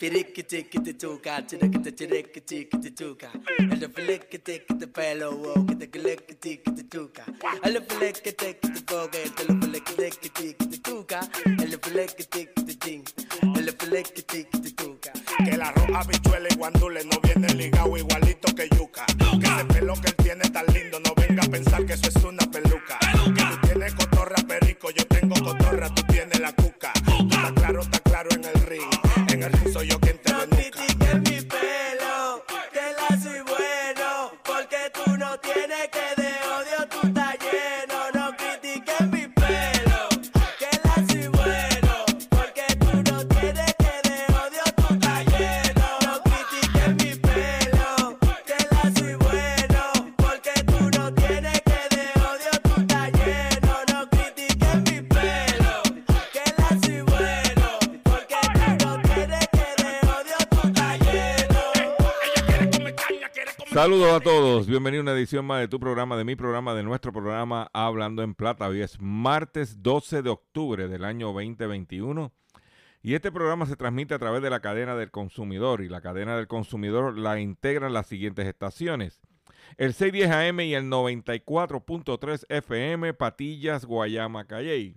El piriquitiquitituca, chiriquitiquitituca. El filiquitiquitipelo, oh, quitiquiliquitiquitituca. El filiquitiquitipoque, el filiquitiquitituca. El filiquitiquitin, el filiquitiquitituca. Que el arroz, habichuela y guandule no viene ligado igualito que yuca. Que ese pelo que él tiene tan lindo, no venga a pensar que eso es una peluca. Que tú tienes cotorra perico, yo tengo cotorra, tú tienes la cuca. Está claro, está claro en el ring. En el ring soy yo quien te No critiques mi pelo, que la soy bueno, porque tú no tienes que Saludos a todos, bienvenido a una edición más de tu programa, de mi programa, de nuestro programa Hablando en Plata. Hoy es martes 12 de octubre del año 2021 y este programa se transmite a través de la cadena del consumidor y la cadena del consumidor la integran las siguientes estaciones. El 610 AM y el 94.3 FM Patillas, Guayama, Calley.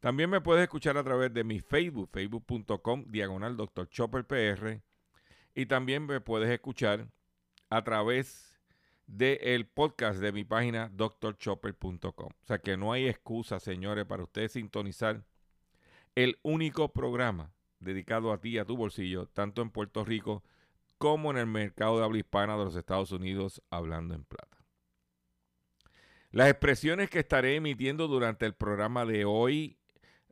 También me puedes escuchar a través de mi Facebook, facebook.com, diagonal Dr. Chopper PR. Y también me puedes escuchar a través del podcast de mi página drchopper.com. O sea que no hay excusa, señores, para ustedes sintonizar el único programa dedicado a ti y a tu bolsillo, tanto en Puerto Rico como en el mercado de habla hispana de los Estados Unidos, hablando en plata. Las expresiones que estaré emitiendo durante el programa de hoy,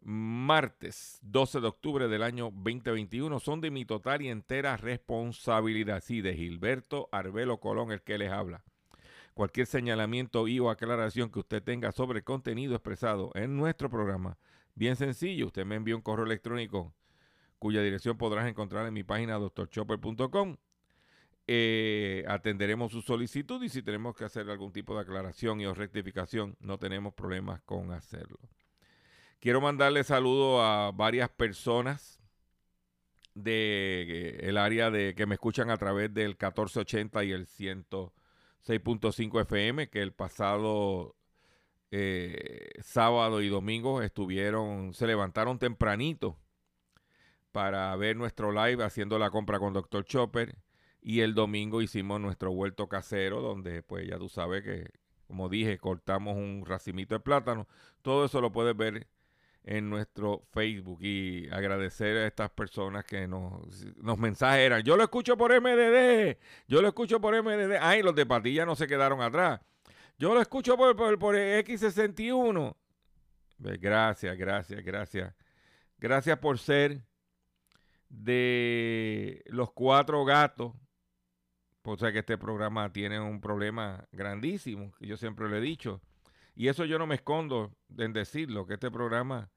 martes 12 de octubre del año 2021, son de mi total y entera responsabilidad. Sí, de Gilberto Arbelo Colón, el que les habla. Cualquier señalamiento y o aclaración que usted tenga sobre el contenido expresado en nuestro programa, bien sencillo, usted me envía un correo electrónico cuya dirección podrás encontrar en mi página drchopper.com. Eh, atenderemos su solicitud y si tenemos que hacer algún tipo de aclaración y o rectificación, no tenemos problemas con hacerlo. Quiero mandarle saludos a varias personas de el área de que me escuchan a través del 1480 y el 106.5 FM, que el pasado eh, sábado y domingo estuvieron, se levantaron tempranito para ver nuestro live haciendo la compra con Dr. Chopper. Y el domingo hicimos nuestro vuelto casero, donde pues ya tú sabes que, como dije, cortamos un racimito de plátano. Todo eso lo puedes ver en nuestro Facebook y agradecer a estas personas que nos, nos mensajeran. Yo lo escucho por MDD, yo lo escucho por MDD. Ay, los de Patilla no se quedaron atrás. Yo lo escucho por, por, por X61. Pues, Gracias, gracias, gracias. Gracias por ser de los cuatro gatos. O sea que este programa tiene un problema grandísimo, que yo siempre lo he dicho. Y eso yo no me escondo en decirlo, que este programa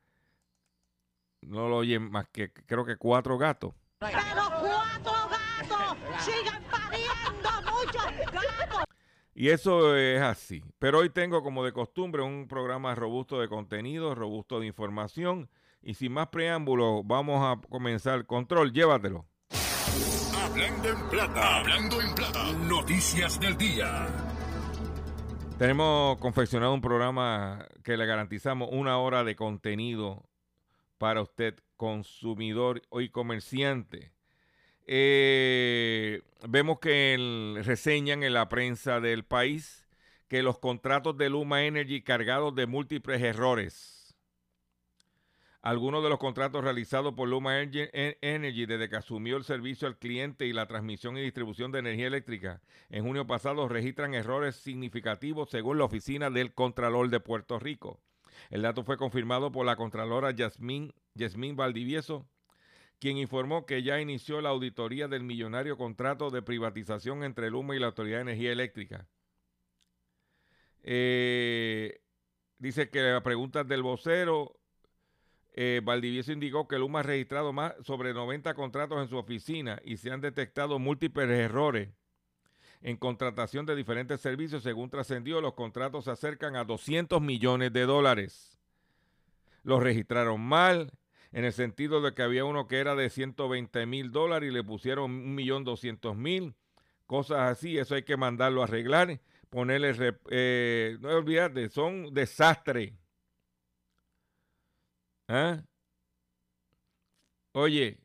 no lo oyen más que creo que cuatro gatos. Pero cuatro gatos siguen pariendo muchos gatos. Y eso es así. Pero hoy tengo como de costumbre un programa robusto de contenido, robusto de información. Y sin más preámbulos, vamos a comenzar. Control, llévatelo. Hablando en plata, hablando en plata. Noticias del día. Tenemos confeccionado un programa que le garantizamos una hora de contenido para usted, consumidor y comerciante. Eh, vemos que reseñan en la prensa del país que los contratos de Luma Energy cargados de múltiples errores. Algunos de los contratos realizados por Luma Energy, En- Energy desde que asumió el servicio al cliente y la transmisión y distribución de energía eléctrica en junio pasado registran errores significativos según la oficina del Contralor de Puerto Rico. El dato fue confirmado por la Contralora Yasmín, Valdivieso, quien informó que ya inició la auditoría del millonario contrato de privatización entre Luma y la Autoridad de Energía Eléctrica. Eh, dice que a preguntas del vocero, eh, Valdivieso indicó que Luma ha registrado más sobre 90 contratos en su oficina y se han detectado múltiples errores en contratación de diferentes servicios. Según trascendió, los contratos se acercan a 200 millones de dólares. Los registraron mal, en el sentido de que había uno que era de 120 mil dólares y le pusieron 1.200.000, cosas así. Eso hay que mandarlo a arreglar, ponerle, eh, no olvidarte, son desastres. ¿Ah? Oye,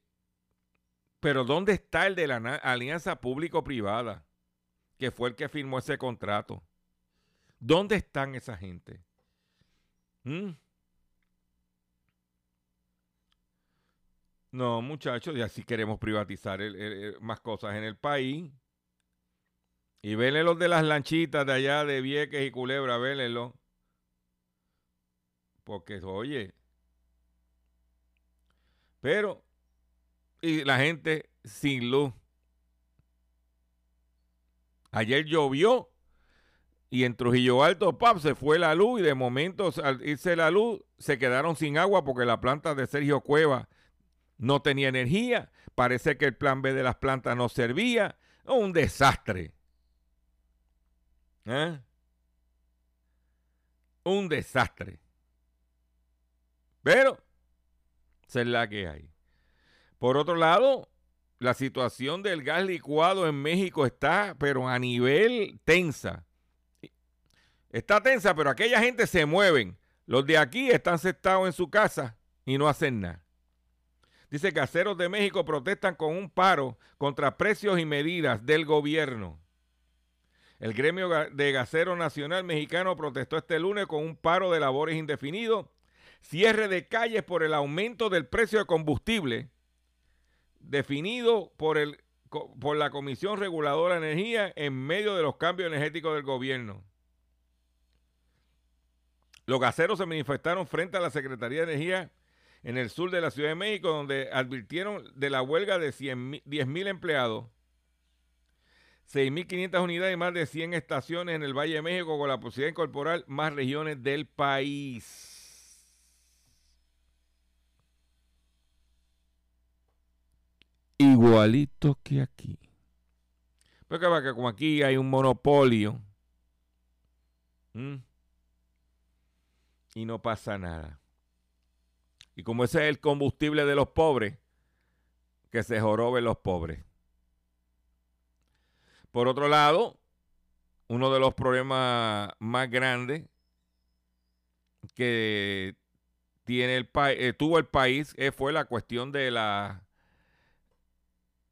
pero ¿dónde está el de la alianza público-privada? Que fue el que firmó ese contrato. ¿Dónde están esa gente? ¿Mm? No, muchachos, ya si queremos privatizar más cosas en el país. Y venle los de las lanchitas de allá de Vieques y Culebra, vélenlo. Porque, oye. Pero, y la gente sin luz. Ayer llovió y en Trujillo Alto, pap, se fue la luz y de momento al irse la luz se quedaron sin agua porque la planta de Sergio Cueva no tenía energía. Parece que el plan B de las plantas no servía. Un desastre. ¿Eh? Un desastre. Pero, es la que hay. Por otro lado, la situación del gas licuado en México está, pero a nivel tensa. Está tensa, pero aquella gente se mueven. Los de aquí están sentados en su casa y no hacen nada. Dice que aceros de México protestan con un paro contra precios y medidas del gobierno. El gremio de gasero nacional mexicano protestó este lunes con un paro de labores indefinido, cierre de calles por el aumento del precio de combustible, definido por, el, por la Comisión Reguladora de Energía en medio de los cambios energéticos del gobierno. Los gaseros se manifestaron frente a la Secretaría de Energía en el sur de la Ciudad de México, donde advirtieron de la huelga de 10 mil empleados, 6.500 unidades y más de 100 estaciones en el Valle de México con la posibilidad de incorporar más regiones del país. Igualito que aquí. Va que como aquí hay un monopolio y no pasa nada. Y como ese es el combustible de los pobres, que se joroben los pobres. Por otro lado, uno de los problemas más grandes que tiene el país, tuvo el país eh, fue la cuestión de la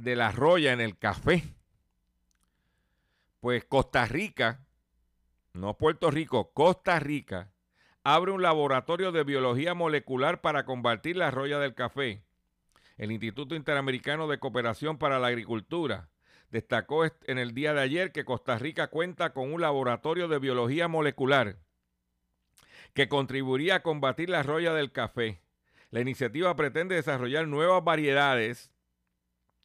de la roya en el café. Pues Costa Rica, no Puerto Rico, Costa Rica, abre un laboratorio de biología molecular para combatir la roya del café. El Instituto Interamericano de Cooperación para la Agricultura destacó est- en el día de ayer que Costa Rica cuenta con un laboratorio de biología molecular que contribuiría a combatir la roya del café. La iniciativa pretende desarrollar nuevas variedades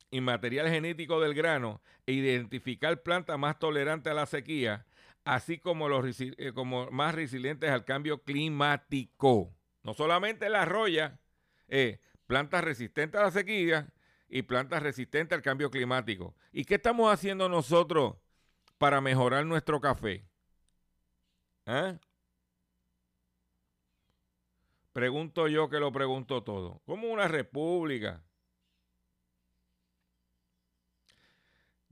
y material genético del grano e identificar plantas más tolerantes a la sequía, así como, los, eh, como más resilientes al cambio climático. No solamente la roya, eh, plantas resistentes a la sequía y plantas resistentes al cambio climático. ¿Y qué estamos haciendo nosotros para mejorar nuestro café? ¿Ah? Pregunto yo que lo pregunto todo. ¿Cómo una república?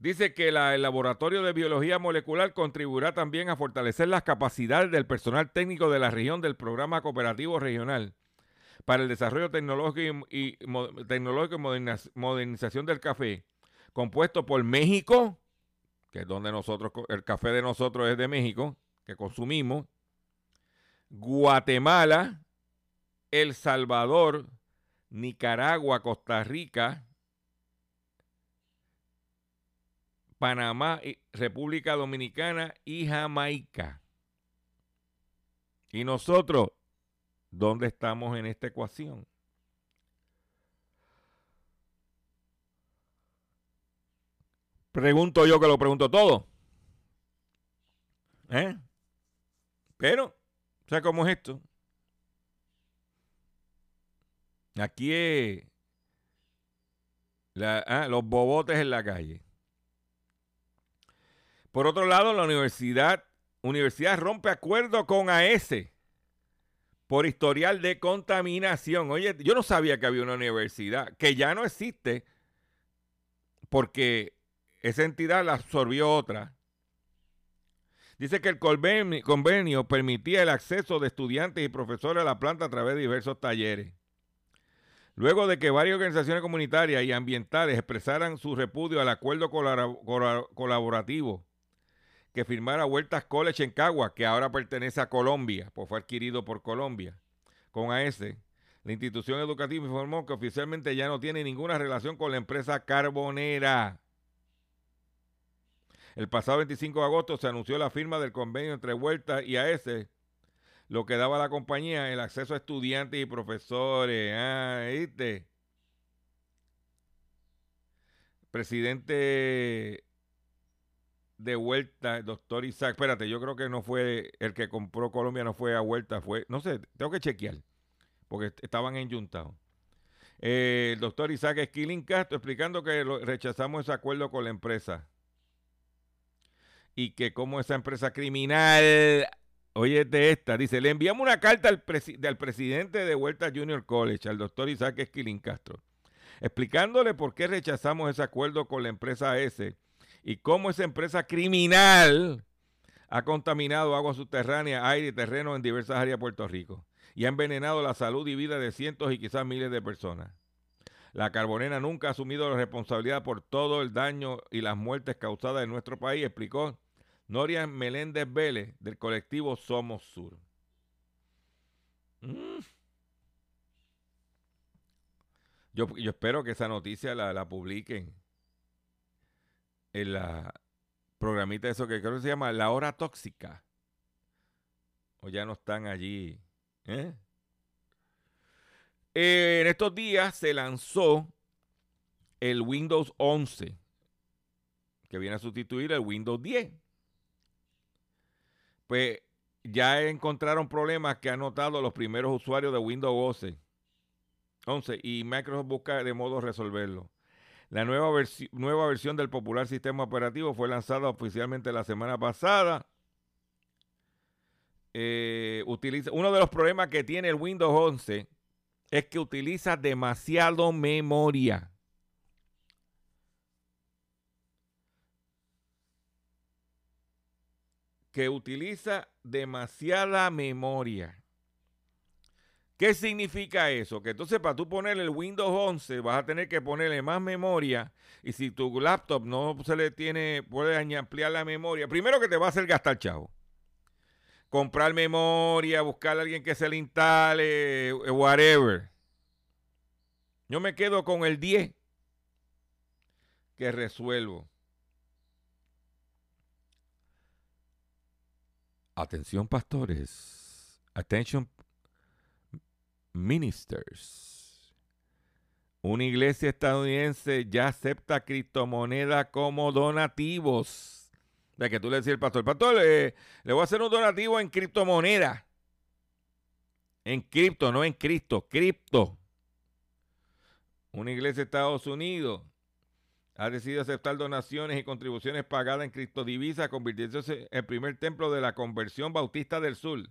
Dice que el laboratorio de biología molecular contribuirá también a fortalecer las capacidades del personal técnico de la región del programa cooperativo regional para el desarrollo tecnológico y, tecnológico y moderniz- modernización del café, compuesto por México, que es donde nosotros, el café de nosotros es de México, que consumimos, Guatemala, El Salvador, Nicaragua, Costa Rica, Panamá, y- República Dominicana y Jamaica. Y nosotros, ¿dónde estamos en esta ecuación? Pregunto yo que lo pregunto todo. ¿Eh? Pero, ¿sabes cómo es esto? Aquí es ah, los bobotes en la calle. Por otro lado, la universidad, universidad rompe acuerdo con AS por historial de contaminación. Oye, yo no sabía que había una universidad que ya no existe porque esa entidad la absorbió otra. Dice que el convenio, permitía el acceso de estudiantes y profesores a la planta a través de diversos talleres. Luego de que varias organizaciones comunitarias y ambientales expresaran su repudio al acuerdo colabora- colab- colaborativo que firmara Huertas College en Cagua, que ahora pertenece a Colombia, pues fue adquirido por Colombia, con AS, la institución educativa informó que oficialmente ya no tiene ninguna relación con la empresa carbonera. El pasado 25 de agosto se anunció la firma del convenio entre Huertas y AS, lo que daba a la compañía el acceso a estudiantes y profesores. Ah, ¿viste? Presidente de Vuelta, el doctor Isaac. Espérate, yo creo que no fue el que compró Colombia, no fue a Vuelta, fue. No sé, tengo que chequear, porque est- estaban enyuntados. Eh, el doctor Isaac Esquilín Castro explicando que rechazamos ese acuerdo con la empresa. Y que como esa empresa criminal, oye de esta, dice, le enviamos una carta al, presi- al presidente de Vuelta Junior College, al doctor Isaac Esquilín Castro, explicándole por qué rechazamos ese acuerdo con la empresa S y cómo esa empresa criminal ha contaminado agua subterránea, aire y terreno en diversas áreas de Puerto Rico y ha envenenado la salud y vida de cientos y quizás miles de personas. La carbonera nunca ha asumido la responsabilidad por todo el daño y las muertes causadas en nuestro país, explicó Norian Meléndez Vélez del colectivo Somos Sur. Mm. Yo, espero que esa noticia la publiquen en la programita eso que creo que se llama La Hora Tóxica. O ya no están allí. ¿eh? Eh, en estos días se lanzó el Windows 11, que viene a sustituir el Windows 10. Pues ya encontraron problemas que han notado los primeros usuarios de Windows 11. 11 y Microsoft busca de modo resolverlo. La nueva, nueva versión del popular sistema operativo fue lanzada oficialmente la semana pasada. Eh, utiliza, uno de los problemas que tiene el Windows 11 es que utiliza demasiado memoria. Que utiliza demasiada memoria. ¿Qué significa eso? Que entonces para tú ponerle el Windows 11 vas a tener que ponerle más memoria y si tu laptop no se le tiene, puede añ- ampliar la memoria, primero que te va a hacer gastar chavo. Comprar memoria, buscar a alguien que se le instale, eh, whatever. Yo me quedo con el 10 que resuelvo. Atención pastores. Attention ministers. Una iglesia estadounidense ya acepta criptomonedas como donativos. De que tú le decías al pastor, pastor, eh, le voy a hacer un donativo en criptomoneda. En cripto, no en Cristo, cripto. Una iglesia de Estados Unidos ha decidido aceptar donaciones y contribuciones pagadas en criptodivisas, convirtiéndose en el primer templo de la conversión bautista del sur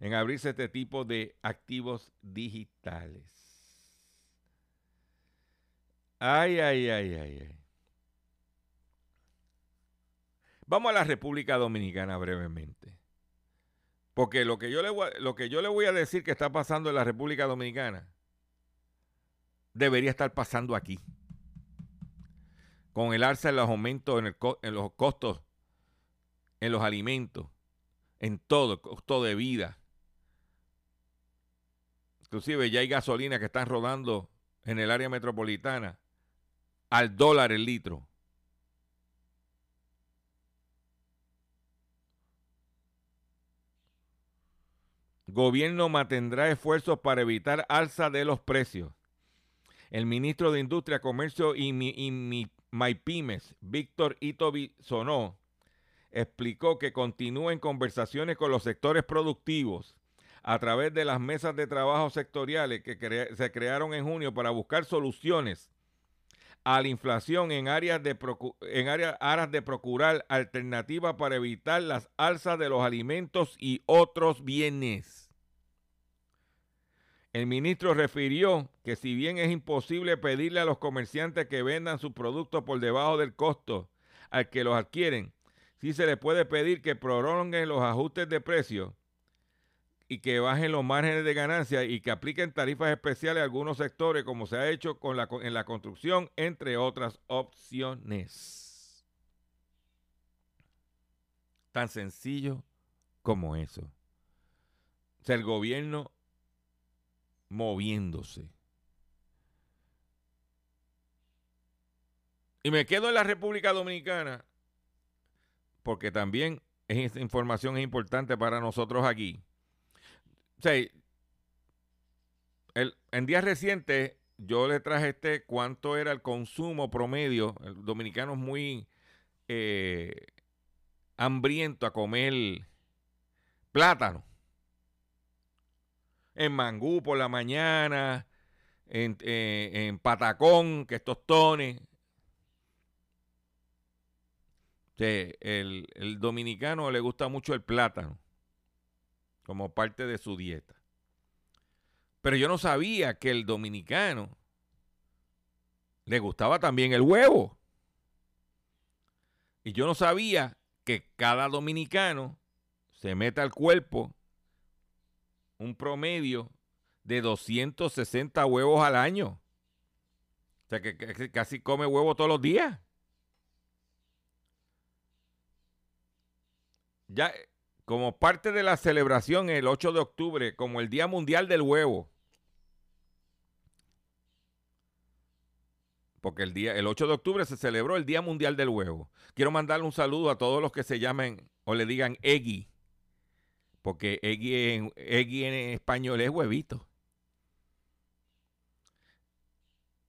en abrirse este tipo de activos digitales. Ay, ay, ay, ay, ay. Vamos a la República Dominicana brevemente. Porque lo que, yo le voy, a- lo que yo le voy a decir que está pasando en la República Dominicana debería estar pasando aquí. Con el alza en los aumentos en, el en los costos, en los alimentos, en todo, costo de vida. Inclusive ya hay gasolina que están rodando en el área metropolitana al dólar el litro. Gobierno mantendrá esfuerzos para evitar alza de los precios. El ministro de Industria, Comercio y, Mi- Mi- Víctor Itobi Sonó, explicó que continúen conversaciones con los sectores productivos a través de las mesas de trabajo sectoriales que se crearon en junio para buscar soluciones a la inflación en áreas de, en áreas, aras de procurar alternativas para evitar las alzas de los alimentos y otros bienes. El ministro refirió que si bien es imposible pedirle a los comerciantes que vendan sus productos por debajo del costo al que los adquieren, sí se les puede pedir que prolonguen los ajustes de precios y que bajen los márgenes de ganancia y que apliquen tarifas especiales a algunos sectores, como se ha hecho con la, en la construcción, entre otras opciones. Tan sencillo como eso. O sea, el gobierno moviéndose. Y me quedo en la República Dominicana porque también esa información es importante para nosotros aquí. O sea, el- en días recientes yo le traje este cuánto era el consumo promedio. El dominicano es muy eh, hambriento a comer plátano. En mangú por la mañana, en, eh, en patacón, que es tostones. El, el dominicano le gusta mucho el plátano como parte de su dieta. Pero yo no sabía que el dominicano le gustaba también el huevo. Y yo no sabía que cada dominicano se mete al cuerpo un promedio de 260 huevos al año. O sea, que, que casi come huevo todos los días. Ya, como parte de la celebración el 8 de octubre, como el Día Mundial del Huevo. Porque el, día, el 8 de octubre se celebró el Día Mundial del Huevo. Quiero mandarle un saludo a todos los que se llamen o le digan Eggy. Porque Eggy en, Eggy en español es huevito.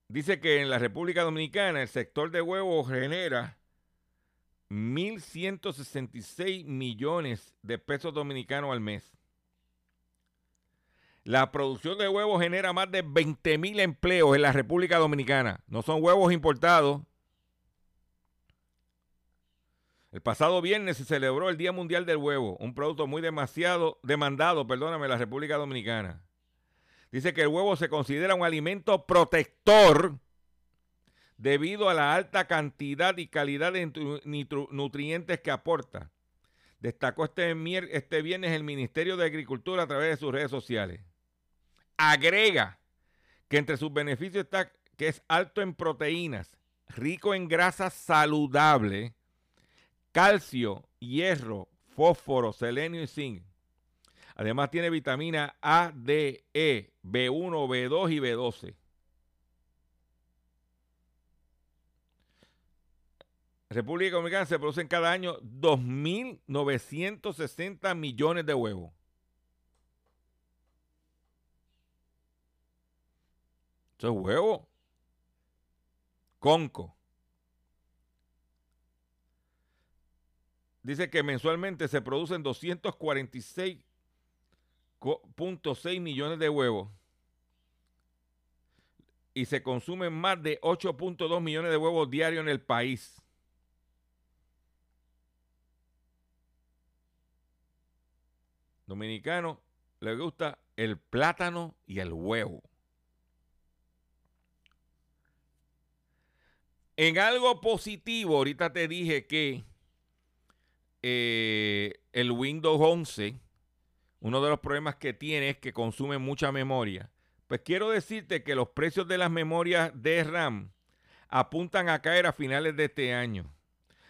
Dice que en la República Dominicana el sector de huevos genera 1.166 millones de pesos dominicanos al mes. La producción de huevos genera más de 20 mil empleos en la República Dominicana. No son huevos importados. El pasado viernes se celebró el Día Mundial del Huevo, un producto muy demasiado demandado, perdóname, en la República Dominicana. Dice que el huevo se considera un alimento protector debido a la alta cantidad y calidad de nutrientes que aporta. Destacó este, este viernes el Ministerio de Agricultura a través de sus redes sociales. Agrega que entre sus beneficios está que es alto en proteínas, rico en grasas saludables, calcio, hierro, fósforo, selenio y zinc. Además tiene vitamina A, D, E, B1, B2 y B12. República Dominicana se producen cada año 2.960 millones de huevos. Eso es huevo. Conco. Dice que mensualmente se producen 246.6 millones de huevos. Y se consumen más de 8.2 millones de huevos diarios en el país. Dominicano le gusta el plátano y el huevo. En algo positivo, ahorita te dije que eh, el Windows 11 uno de los problemas que tiene es que consume mucha memoria. Pues quiero decirte que los precios de las memorias de RAM apuntan a caer a finales de este año.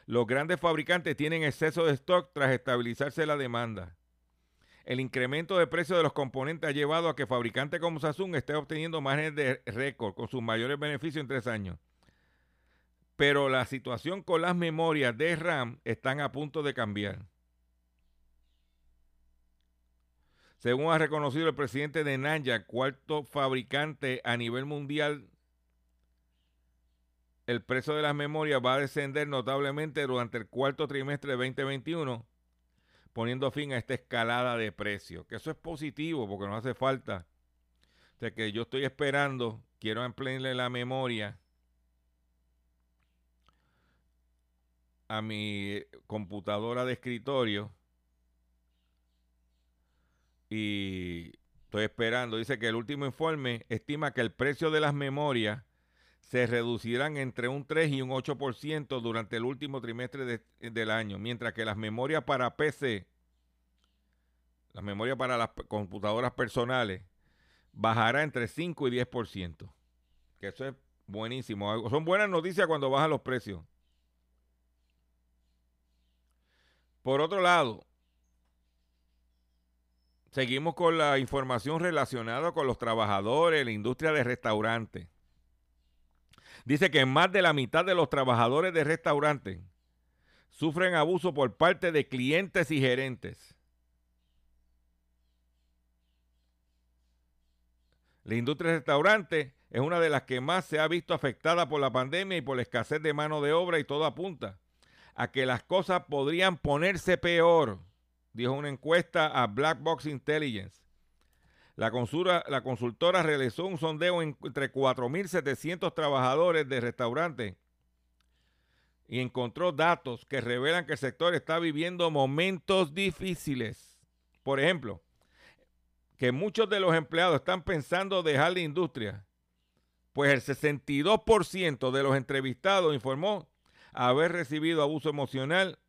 Los grandes fabricantes tienen exceso de stock tras estabilizarse la demanda. El incremento de precio de los componentes ha llevado a que fabricantes como Samsung estén obteniendo márgenes de récord con sus mayores beneficios en tres años. Pero la situación con las memorias de RAM están a punto de cambiar. Según ha reconocido el presidente de Nanya, cuarto fabricante a nivel mundial, el precio de las memorias va a descender notablemente durante el cuarto trimestre de 2021, poniendo fin a esta escalada de precios. Que eso es positivo porque no hace falta. O sea que yo estoy esperando, quiero ampliarle la memoria a mi computadora de escritorio y estoy esperando. Dice que el último informe estima que el precio de las memorias se reducirán entre un 3 y un 8% durante el último trimestre del año, mientras que las memorias para PC, las memorias para las computadoras personales, bajará entre 5 y 10%. Que eso es buenísimo. Son buenas noticias cuando bajan los precios. Por otro lado, Seguimos con la información relacionada con los trabajadores, la industria de restaurantes. Dice que más de la mitad de los trabajadores de restaurantes sufren abuso por parte de clientes y gerentes. La industria de restaurantes es una de las que más se ha visto afectada por la pandemia y por la escasez de mano de obra y todo apunta a que las cosas podrían ponerse peor dijo una encuesta a Black Box Intelligence. La, consultora realizó un sondeo entre 4.700 trabajadores de restaurantes y encontró datos que revelan que el sector está viviendo momentos difíciles. Por ejemplo, que muchos de los empleados están pensando dejar la industria, pues el 62% de los entrevistados informó haber recibido abuso emocional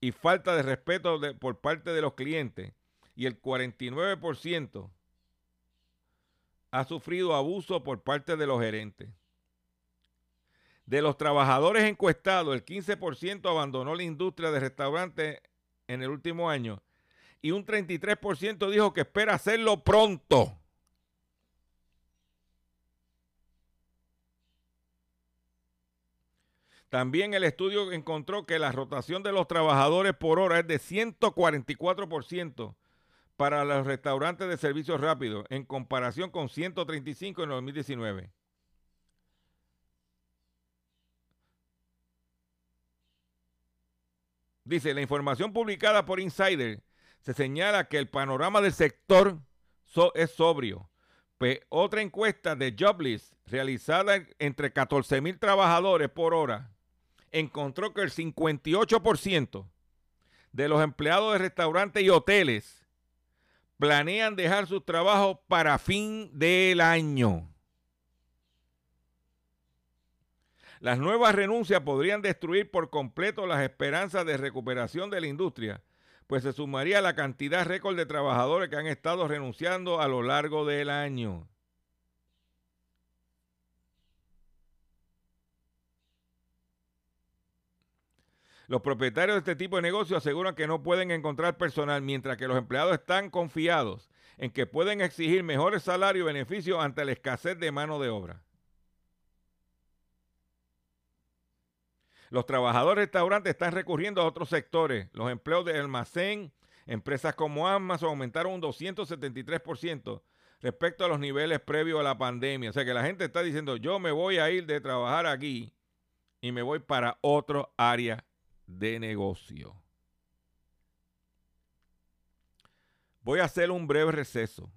y falta de respeto por parte de los clientes y el 49% ha sufrido abuso por parte de los gerentes. De los trabajadores encuestados, el 15% abandonó la industria de restaurantes en el último año y un 33% dijo que espera hacerlo pronto. También el estudio encontró que la rotación de los trabajadores por hora es de 144% para los restaurantes de servicios rápidos en comparación con 135 en 2019. Dice, la información publicada por Insider se señala que el panorama del sector es sobrio. Otra encuesta de Joblist realizada entre 14 mil trabajadores por hora encontró que el 58% de los empleados de restaurantes y hoteles planean dejar sus trabajos para fin del año. Las nuevas renuncias podrían destruir por completo las esperanzas de recuperación de la industria, pues se sumaría la cantidad récord de trabajadores que han estado renunciando a lo largo del año. Los propietarios de este tipo de negocio aseguran que no pueden encontrar personal, mientras que los empleados están confiados en que pueden exigir mejores salarios y beneficios ante la escasez de mano de obra. Los trabajadores restaurantes están recurriendo a otros sectores. Los empleos de almacén, empresas como Amazon aumentaron un 273% respecto a los niveles previos a la pandemia. O sea que la gente está diciendo, yo me voy a ir de trabajar aquí y me voy para otro área de negocio. Voy a hacer un breve receso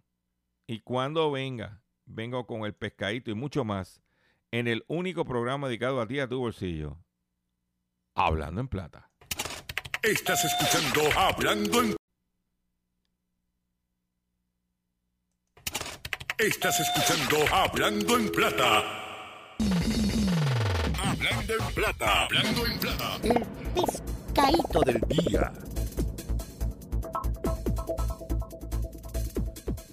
y cuando venga, vengo con el pescadito y mucho más en el único programa dedicado a ti, a tu bolsillo, Hablando en Plata. Estás escuchando Hablando en Estás escuchando Hablando en Plata. Hablando en Plata. Hablando en Plata. El pescadito del día.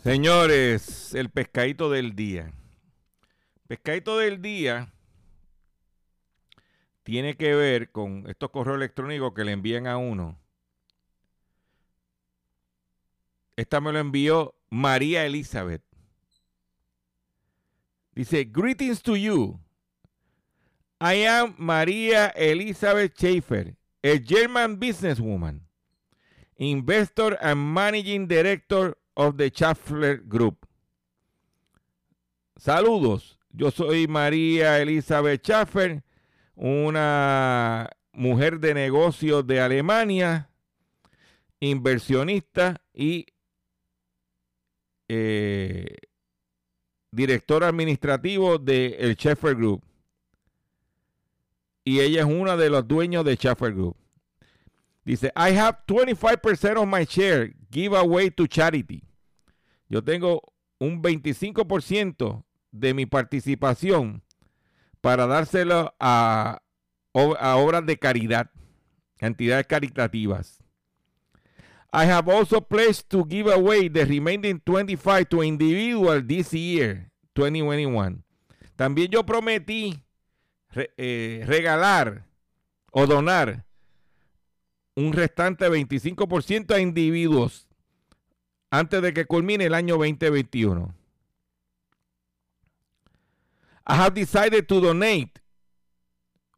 Señores, el pescadito del día. Pescadito del día tiene que ver con estos correos electrónicos que le envían a uno. Esta me lo envió María Elizabeth. Dice, greetings to you. I am Maria Elizabeth Schaefer, a German businesswoman, investor and managing director of the Schaeffler Group. Saludos, yo soy María Elizabeth Schaeffer, una mujer de negocios de Alemania, inversionista y eh, director administrativo del el Schaeffer Group. Y ella es una de los dueños de Schaeffer Group. Dice, I have 25% of my share give away to charity. Yo tengo un 25% de mi participación para dárselo a, a obras de caridad, entidades caritativas. I have also pledged to give away the remaining 25 to individual this year, 2021. También yo prometí eh, regalar o donar un restante 25% a individuos antes de que culmine el año 2021. I have decided to donate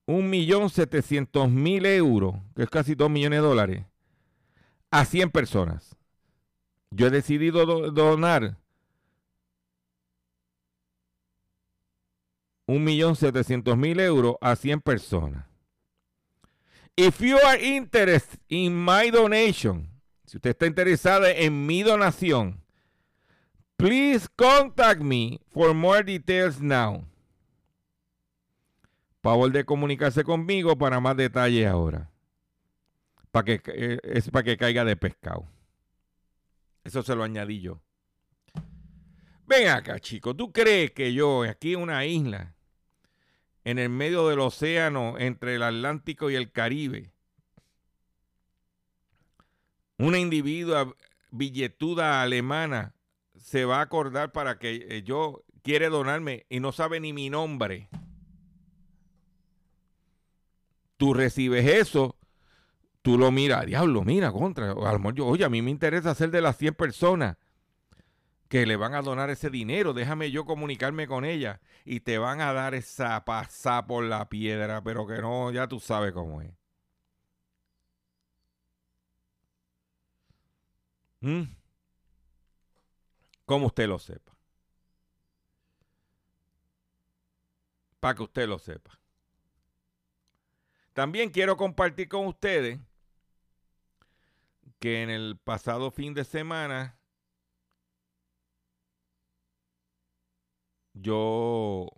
1.700.000 euros, que es casi 2 millones de dólares, a 100 personas. Yo he decidido do- donar 1.700.000 euros a 100 personas. If you are interested in my donation, si usted está interesada en mi donación, please contact me for more details now. Favor de comunicarse conmigo para más detalles ahora. Para que, eh, es para que caiga de pescado. Eso se lo añadí yo. Ven acá, chico. ¿Tú crees que yo, aquí en una isla, en el medio del océano entre el Atlántico y el Caribe, una individua billetuda alemana se va a acordar para que eh, yo quiere donarme y no sabe ni mi nombre? Tú recibes eso, tú lo miras, diablo, mira, contra. A yo, oye, a mí me interesa ser de las 100 personas que le van a donar ese dinero. Déjame yo comunicarme con ella y te van a dar esa pasada por la piedra, pero que no, ya tú sabes cómo es. ¿Mm? Como usted lo sepa. Para que usted lo sepa. También quiero compartir con ustedes que en el pasado fin de semana yo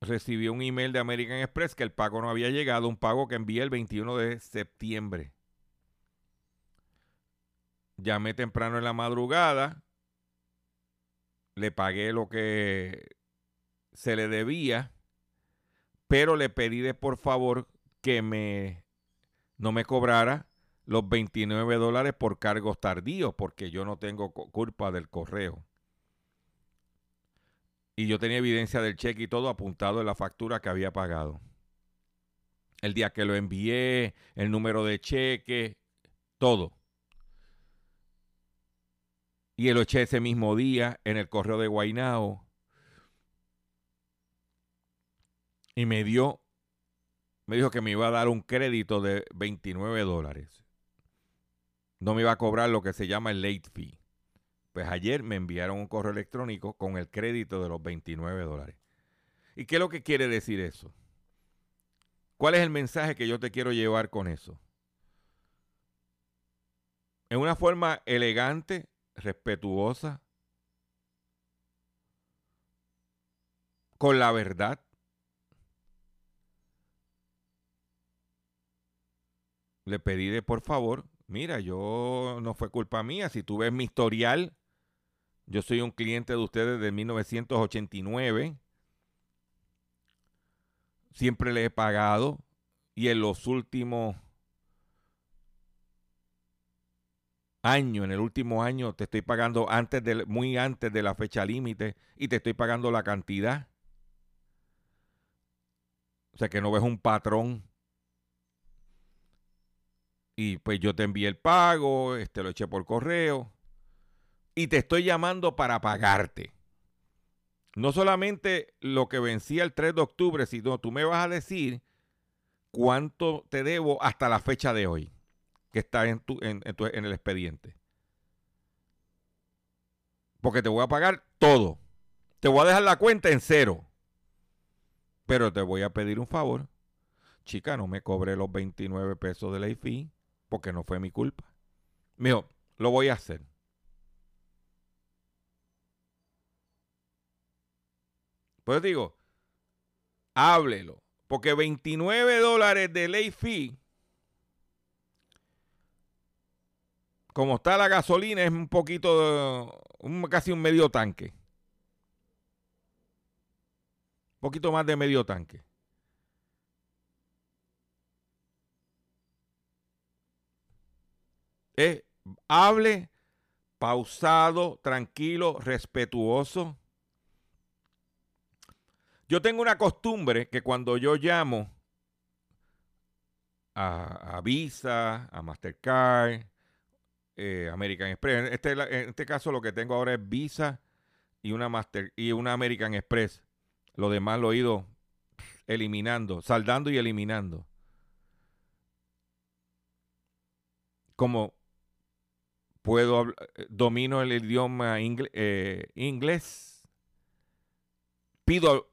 recibí un email de American Express que el pago no había llegado, un pago que envié el 21 de septiembre. Llamé temprano en la madrugada, le pagué lo que se le debía, pero le pedí de por favor que me no me cobrara los 29 dólares por cargos tardíos, porque yo no tengo culpa del correo. Y yo tenía evidencia del cheque y todo apuntado en la factura que había pagado. El día que lo envié, el número de cheque, todo. Y lo eché ese mismo día en el correo de Guainao. Y me dio, me dijo que me iba a dar un crédito de 29 dólares. No me iba a cobrar lo que se llama el late fee. Pues ayer me enviaron un correo electrónico con el crédito de los 29 dólares. ¿Y qué es lo que quiere decir eso? ¿Cuál es el mensaje que yo te quiero llevar con eso? En una forma elegante, respetuosa, con la verdad. Le pedí de por favor, mira, yo no fue culpa mía. Si tú ves mi historial, yo soy un cliente de ustedes de 1989. Siempre le he pagado y en los últimos año, en el último año, te estoy pagando antes de, muy antes de la fecha límite y te estoy pagando la cantidad. O sea que no ves un patrón. Y pues yo te envié el pago, este lo eché por correo. Y te estoy llamando para pagarte. No solamente lo que vencía el 3 de octubre, sino tú me vas a decir cuánto te debo hasta la fecha de hoy, que está en, tu, en, en tu- en el expediente. Porque te voy a pagar todo. Te voy a dejar la cuenta en cero. Pero te voy a pedir un favor. Chica, no me cobre los 29 pesos de ley fee porque no fue mi culpa. Me dijo, lo voy a hacer. Pues digo, háblelo. Porque 29 dólares de ley fee, como está la gasolina, es un poquito, un- casi un medio tanque. Un poquito más de medio tanque. Es hable pausado, tranquilo, respetuoso. Yo tengo una costumbre que cuando yo llamo a, Visa, a Mastercard, eh, American Express, en este, en este caso lo que tengo ahora es Visa y una Master y una American Express. Lo demás lo he ido eliminando, saldando y eliminando. Como puedo eh, domino el idioma eh, inglés, pido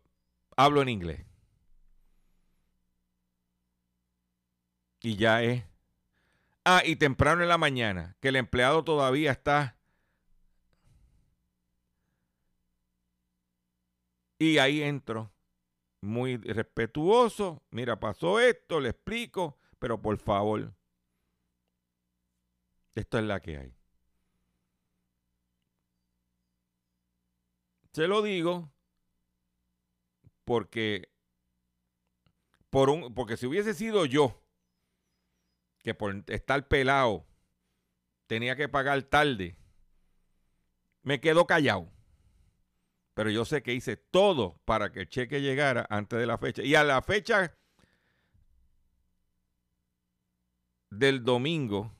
hablo en inglés. Y ya es. Ah, y temprano en la mañana, que el empleado todavía está. Y ahí entro, muy respetuoso. Mira, pasó esto, le explico, pero por favor, esto es la que hay. Se lo digo porque por un porque si hubiese sido yo que por estar pelado tenía que pagar tarde me quedo callado. Pero yo sé que hice todo para que el cheque llegara antes de la fecha. Y a la fecha del domingo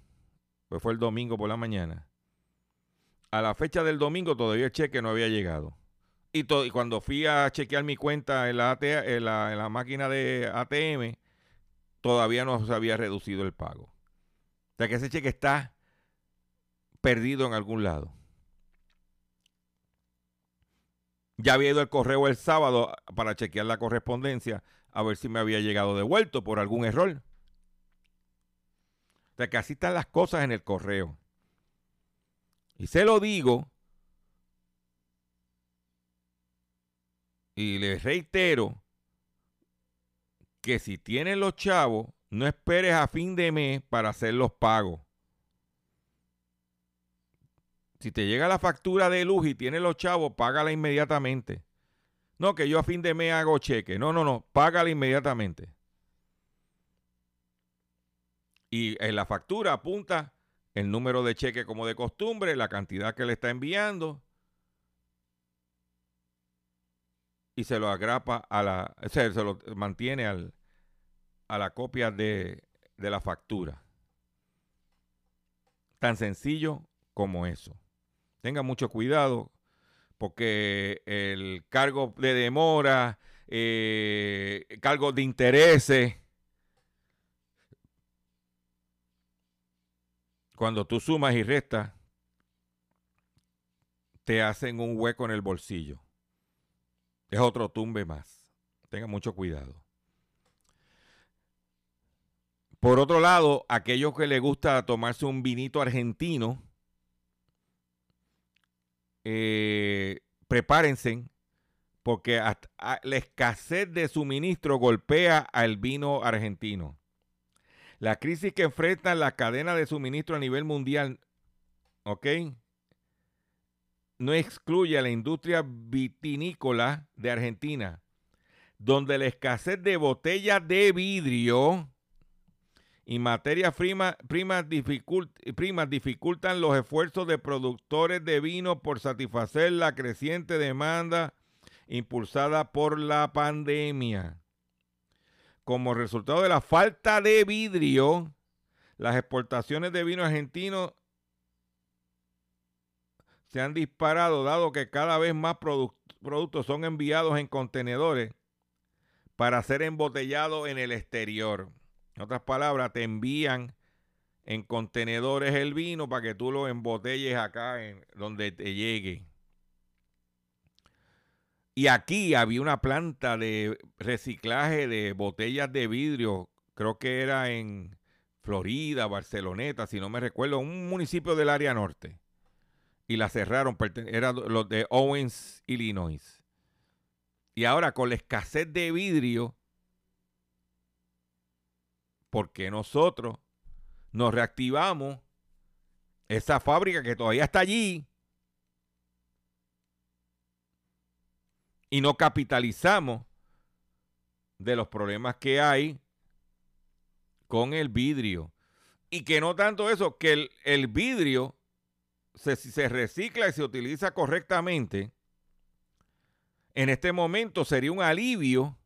pues fue el domingo por la mañana a la fecha del domingo todavía el cheque no había llegado y, to- y cuando fui a chequear mi cuenta en la, AT en la, en la máquina de ATM, todavía no se había reducido el pago. O sea que ese cheque está perdido en algún lado. Ya había ido al correo el sábado para chequear la correspondencia a ver si me había llegado devuelto por algún error. O sea que así están las cosas en el correo. Y se lo digo Y les reitero que si tienes los chavos, no esperes a fin de mes para hacer los pagos. Si te llega la factura de luz y tienes los chavos, págala inmediatamente. No, que yo a fin de mes hago cheque. No, no, no, págala inmediatamente. Y en la factura apunta el número de cheque como de costumbre, la cantidad que le está enviando y se lo agrapa a la, o sea, se lo mantiene al, a la copia de, de la factura. Tan sencillo como eso. Tenga mucho cuidado porque el cargo de demora, eh, cargo de intereses, cuando tú sumas y restas, te hacen un hueco en el bolsillo es otro tumbe más. Tenga mucho cuidado. Por otro lado, aquellos que les gusta tomarse un vinito argentino, eh, prepárense porque la escasez de suministro golpea al vino argentino. La crisis que enfrenta la cadena de suministro a nivel mundial, ¿ok? No excluye a la industria vitinícola de Argentina, donde la escasez de botellas de vidrio y materias primas dificultan los esfuerzos de productores de vino por satisfacer la creciente demanda impulsada por la pandemia. Como resultado de la falta de vidrio, las exportaciones de vino argentino se han disparado dado que cada vez más produc- productos son enviados en contenedores para ser embotellados en el exterior. En otras palabras, te envían en contenedores el vino para que tú lo embotelles acá en donde te llegue. Y aquí había una planta de reciclaje de botellas de vidrio, creo que era en Florida, Barceloneta, si no me recuerdo, un municipio del área norte. Y la cerraron, perten- era los de Owens, Illinois. Y ahora con la escasez de vidrio, porque nosotros nos reactivamos esa fábrica que todavía está allí y no capitalizamos de los problemas que hay con el vidrio. Y que no tanto eso, que el, el vidrio si se recicla y se utiliza correctamente, en este momento sería un alivio.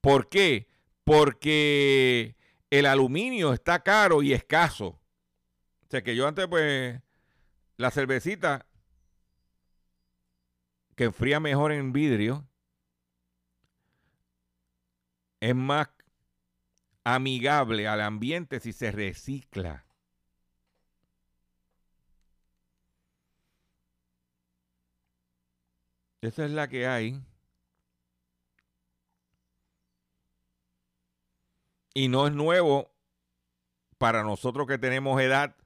¿Por qué? Porque el aluminio está caro y escaso. O sea que yo antes, pues, la cervecita que enfría mejor en vidrio es más amigable al ambiente si se recicla. Esa es la que hay. Y no es nuevo para nosotros que tenemos edad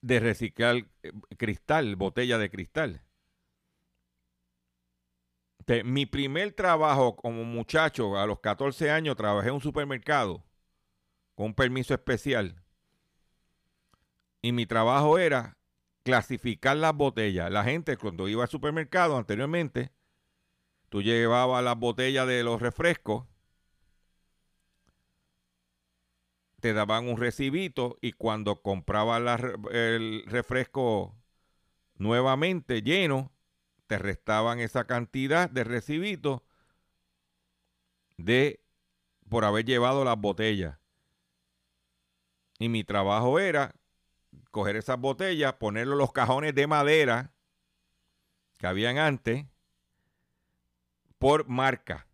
de reciclar eh, cristal, botella de cristal. Mi primer trabajo como muchacho, a los 14 años, trabajé en un supermercado con un permiso especial. Y mi trabajo era clasificar las botellas. La gente cuando iba al supermercado anteriormente, tú llevabas las botellas de los refrescos, te daban un recibito y cuando comprabas el refresco nuevamente lleno, te restaban esa cantidad de recibito de por haber llevado las botellas. Y mi trabajo era coger esas botellas, ponerlo en los cajones de madera que habían antes por marca.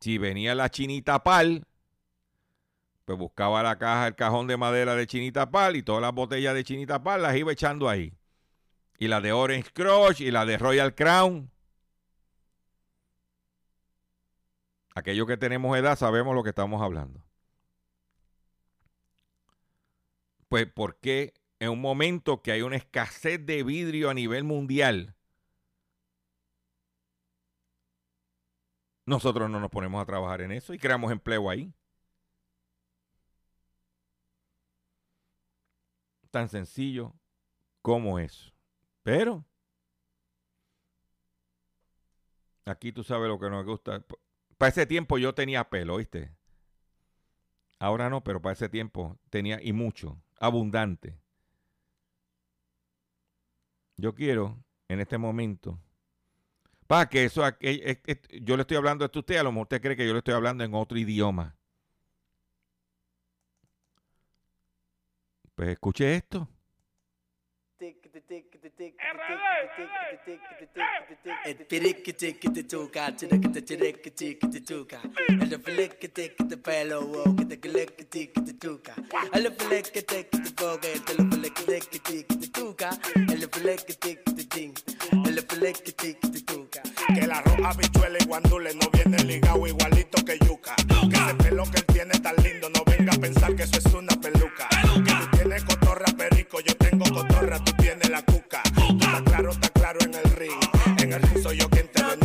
Si venía la chinita pal, pues buscaba la caja, el cajón de madera de chinita pal y todas las botellas de chinita pal las iba echando ahí. Y la de Orange Crush y la de Royal Crown. Aquellos que tenemos edad sabemos lo que estamos hablando. Pues, ¿por qué en un momento que hay una escasez de vidrio a nivel mundial, nosotros no nos ponemos a trabajar en eso y creamos empleo ahí? Tan sencillo como eso. Pero aquí tú sabes lo que nos gusta. Para ese tiempo yo tenía pelo, ¿viste? Ahora no, pero para ese tiempo tenía y mucho, abundante. Yo quiero en este momento para que eso yo le estoy hablando a usted, a lo mejor usted cree que yo le estoy hablando en otro idioma. Pues escuche esto. El piriquitiquitituca, tiriquitiquitituca. El fliquitiquitipelo, wow, quitiquiliquitiquitituca. El fliquitiquitipoque, el fliquitiquitituca. El fliquitiquitin, el fliquitiquitituca. Que la roja bichuela y guandule no viene ligado igualito que yuca. Que pelo que tiene tan lindo, no venga a pensar que eso es una peluca. Que tienes cotorra perico, yo tengo cotorra, tú tienes la cuca. Tú estás claro, está claro en el ring. En el ring soy yo quien te No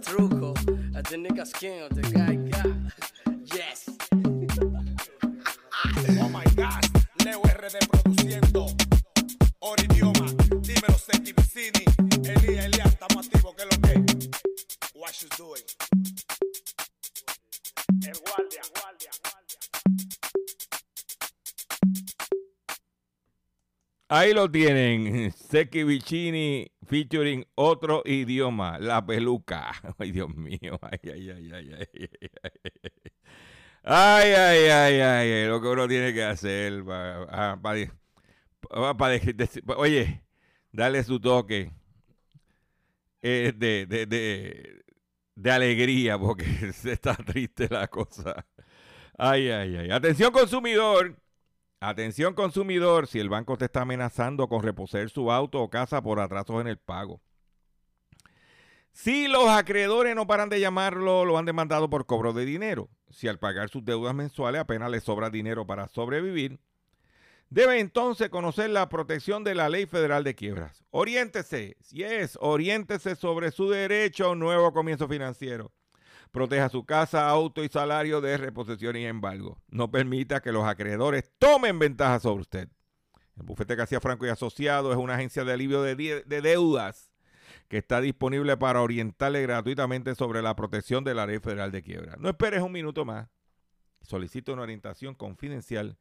Trucos. A the nigga skin of the guy got. Yes. Oh my God, Leo RD produciendo. Idioma, dímelo Seti Vicini. Elías, Elías, estamos activos, ¿qué es lo que? What you doing? El guardia, guardia, Ahí lo tienen, Seki Vicini featuring otro idioma, la peluca. Ay, Dios mío, ay, ay, ay, ay, ay, ay, ay. Ay, ay, ay, lo que uno tiene que hacer para, oye, darle su toque eh, de, de, de, de alegría, porque está triste la cosa. Ay, ay, ay. Atención consumidor. Atención consumidor, si el banco te está amenazando con reposer su auto o casa por atrasos en el pago. Si los acreedores no paran de llamarlo, lo han demandado por cobro de dinero. Si al pagar sus deudas mensuales apenas le sobra dinero para sobrevivir, debe entonces conocer la protección de la Ley Federal de Quiebras. Oriéntese, si es, oriéntese sobre su derecho a un nuevo comienzo financiero. Proteja su casa, auto y salario de reposición y embargo. No permita que los acreedores tomen ventaja sobre usted. El bufete García Franco y Asociado es una agencia de alivio de deudas que está disponible para orientarle gratuitamente sobre la protección de la ley federal de quiebra. No esperes un minuto más. Solicito una orientación confidencial.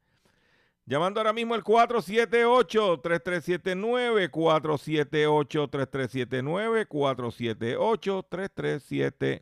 Llamando ahora mismo al 478-3379, 478-3379, 478-3379.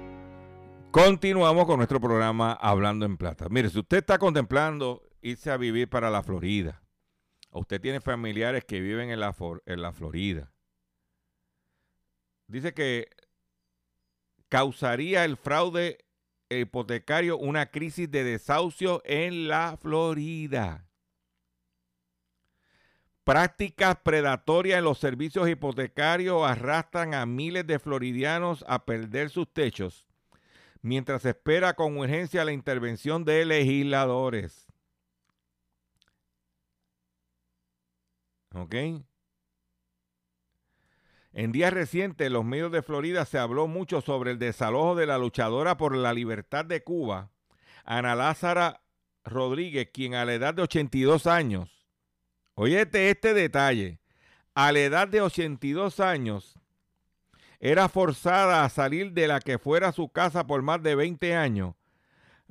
Continuamos con nuestro programa Hablando en Plata. Mire, si usted está contemplando irse a vivir para la Florida, o usted tiene familiares que viven en la, Florida, dice que causaría el fraude hipotecario una crisis de desahucio en la Florida. Prácticas predatorias en los servicios hipotecarios arrastran a miles de floridianos a perder sus techos mientras espera con urgencia la intervención de legisladores. ¿Ok? En días recientes, en los medios de Florida se habló mucho sobre el desalojo de la luchadora por la libertad de Cuba, Ana Lázara Rodríguez, quien a la edad de 82 años, oye este, este detalle, a la edad de 82 años, era forzada a salir de la que fuera su casa por más de 20 años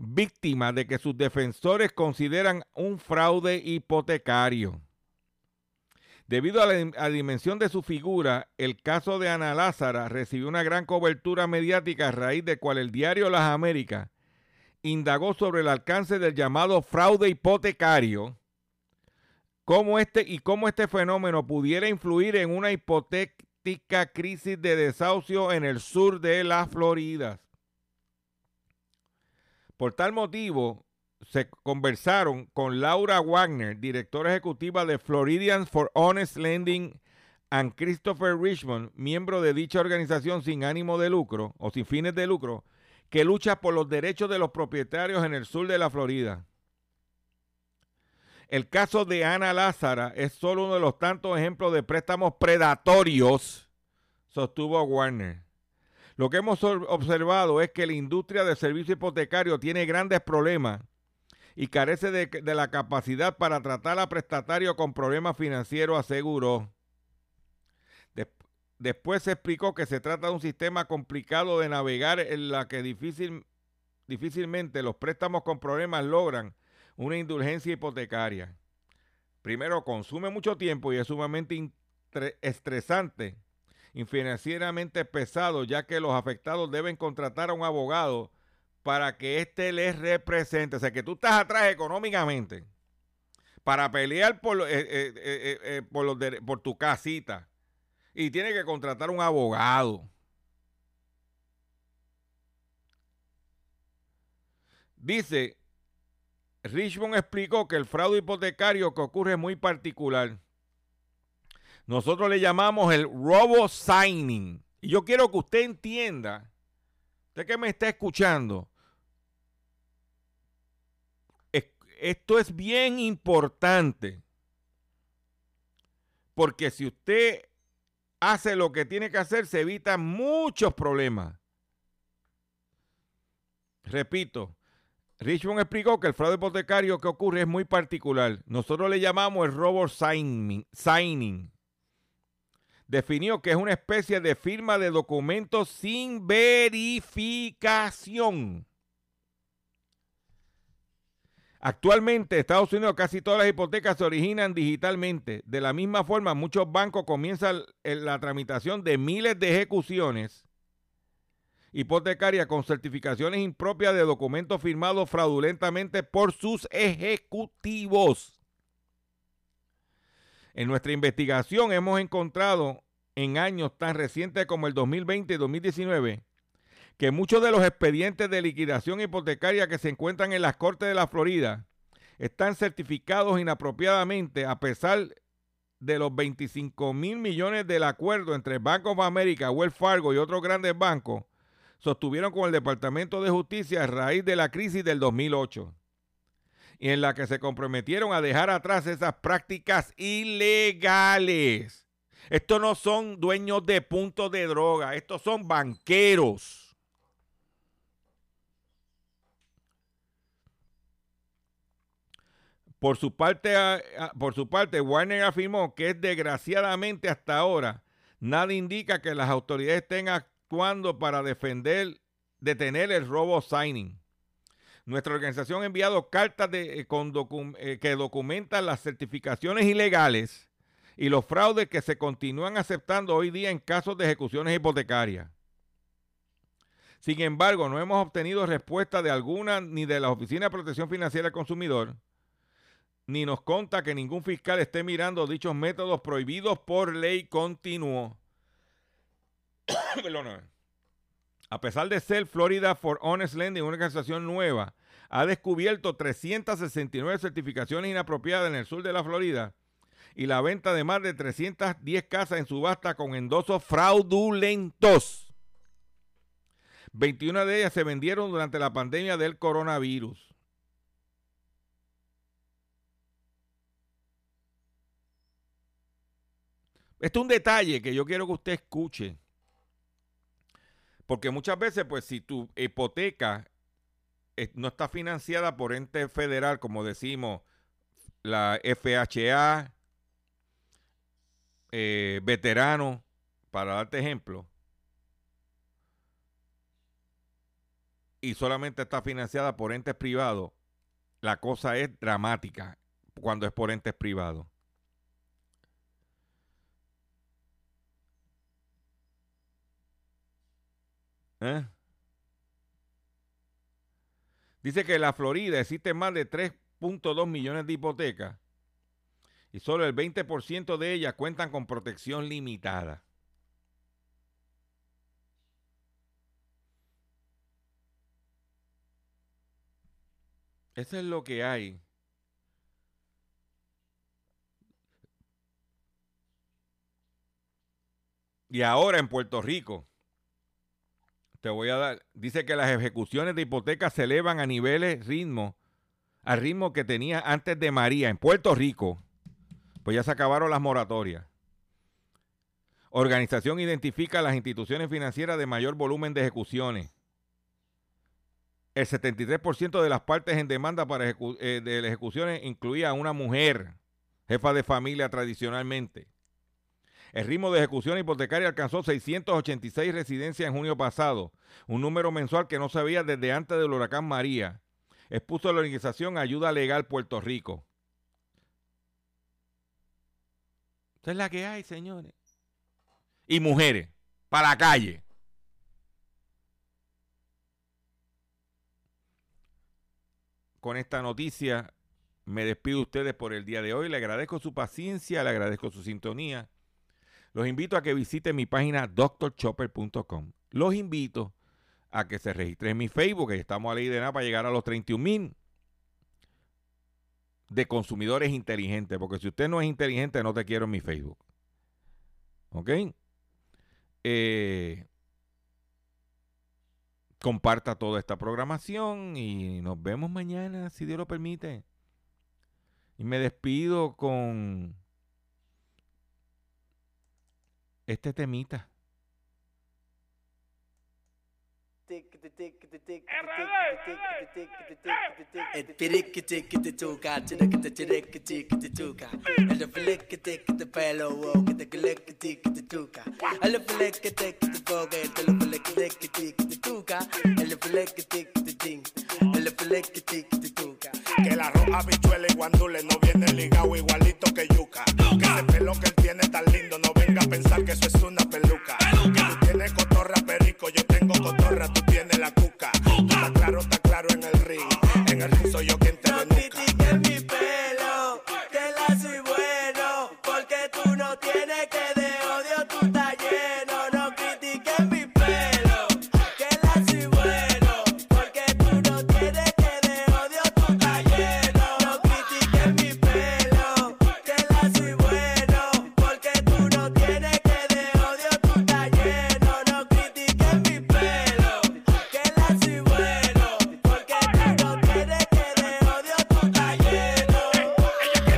víctima de que sus defensores consideran un fraude hipotecario. Debido a la, dimensión de su figura, el caso de Ana Lázara recibió una gran cobertura mediática a raíz de cual el diario Las Américas indagó sobre el alcance del llamado fraude hipotecario cómo este, y cómo este fenómeno pudiera influir en una crisis de desahucio en el sur de la Florida. Por tal motivo, se conversaron con Laura Wagner, directora ejecutiva de Floridians for Honest Lending, and Christopher Richmond, miembro de dicha organización sin ánimo de lucro o sin fines de lucro, que lucha por los derechos de los propietarios en el sur de la Florida. El caso de Ana Lázara es solo uno de los tantos ejemplos de préstamos predatorios, sostuvo Warner. Lo que hemos observado es que la industria del servicio hipotecario tiene grandes problemas y carece de, la capacidad para tratar a prestatario con problemas financieros, aseguró. Después se explicó que se trata de un sistema complicado de navegar en la que difícil, difícilmente los préstamos con problemas logran una indulgencia hipotecaria. Primero, consume mucho tiempo y es sumamente estresante y financieramente pesado, ya que los afectados deben contratar a un abogado para que éste les represente. O sea, que tú estás atrás económicamente para pelear por, eh, eh, eh, por, tu casita y tiene que contratar un abogado. Dice, Richmond explicó que el fraude hipotecario que ocurre es muy particular. Nosotros le llamamos el robo signing. Y yo quiero que usted entienda, usted que me está escuchando, esto es bien importante. Porque si usted hace lo que tiene que hacer, se evitan muchos problemas. Repito, Richmond explicó que el fraude hipotecario que ocurre es muy particular. Nosotros le llamamos el robo signing. signing. Definió que es una especie de firma de documentos sin verificación. Actualmente, en Estados Unidos casi todas las hipotecas se originan digitalmente. De la misma forma, muchos bancos comienzan la tramitación de miles de ejecuciones hipotecarias con certificaciones impropias de documentos firmados fraudulentamente por sus ejecutivos. En nuestra investigación hemos encontrado en años tan recientes como el 2020 y 2019 que muchos de los expedientes de liquidación hipotecaria que se encuentran en las Cortes de la Florida están certificados inapropiadamente a pesar de los 25 mil millones del acuerdo entre Bank of America, Wells Fargo y otros grandes bancos, sostuvieron con el Departamento de Justicia a raíz de la crisis del 2008 y en la que se comprometieron a dejar atrás esas prácticas ilegales. Estos no son dueños de puntos de droga, estos son banqueros Por su, parte, por su parte, Warner afirmó que es desgraciadamente hasta ahora nada indica que las autoridades estén para defender, detener el robo signing. Nuestra organización ha enviado cartas eh, con eh, que documentan las certificaciones ilegales y los fraudes que se continúan aceptando hoy día en casos de ejecuciones hipotecarias. Sin embargo, no hemos obtenido respuesta de alguna ni de la Oficina de Protección Financiera del Consumidor, ni nos conta que ningún fiscal esté mirando dichos métodos prohibidos por ley continuo. A pesar de ser Florida for Honest Lending una organización nueva, ha descubierto 369 certificaciones inapropiadas en el sur de la Florida y la venta de más de 310 casas en subasta con endosos fraudulentos. 21 de ellas se vendieron durante la pandemia del coronavirus. Este es un detalle que yo quiero que usted escuche. Porque muchas veces, pues, si tu hipoteca no está financiada por ente federal, como decimos, la FHA, eh, veterano, para darte ejemplo, y solamente está financiada por entes privados, la cosa es dramática cuando es por entes privados. ¿Eh? Dice que en la Florida existen más de 3.2 millones de hipotecas y solo el 20% de ellas cuentan con protección limitada. Eso es lo que hay. Y ahora en Puerto Rico, te voy a dar, dice que las ejecuciones de hipotecas se elevan a niveles ritmo, al ritmo que tenía antes de María en Puerto Rico. Pues ya se acabaron las moratorias. Organización identifica las instituciones financieras de mayor volumen de ejecuciones. El 73% de las partes en demanda para eh, de las ejecuciones incluía a una mujer, jefa de familia tradicionalmente. El ritmo de ejecución hipotecaria alcanzó 686 residencias en junio pasado, un número mensual que no se veía desde antes del huracán María. Expuso la organización Ayuda Legal Puerto Rico. Esa es la que hay, señores. Y mujeres, para la calle. Con esta noticia me despido de ustedes por el día de hoy. Le agradezco su paciencia, le agradezco su sintonía. Los invito a que visiten mi página drchopper.com. Los invito a que se registren en mi Facebook, estamos a ley de nada para llegar a los 31 mil de consumidores inteligentes, porque si usted no es inteligente, no te quiero en mi Facebook. ¿Ok? Eh, comparta toda esta programación y nos vemos mañana, si Dios lo permite. Y me despido con este temita. El. Que el arroz, habichuela y guandule no viene ligado igualito que yuca. Que ese pelo que él tiene tan lindo, no venga a pensar que eso es una peluca. Que tú tienes cotorra perico, yo tengo cotorra, tú tienes la cuca. Está claro, está claro en el ring. En el ring soy yo quien te No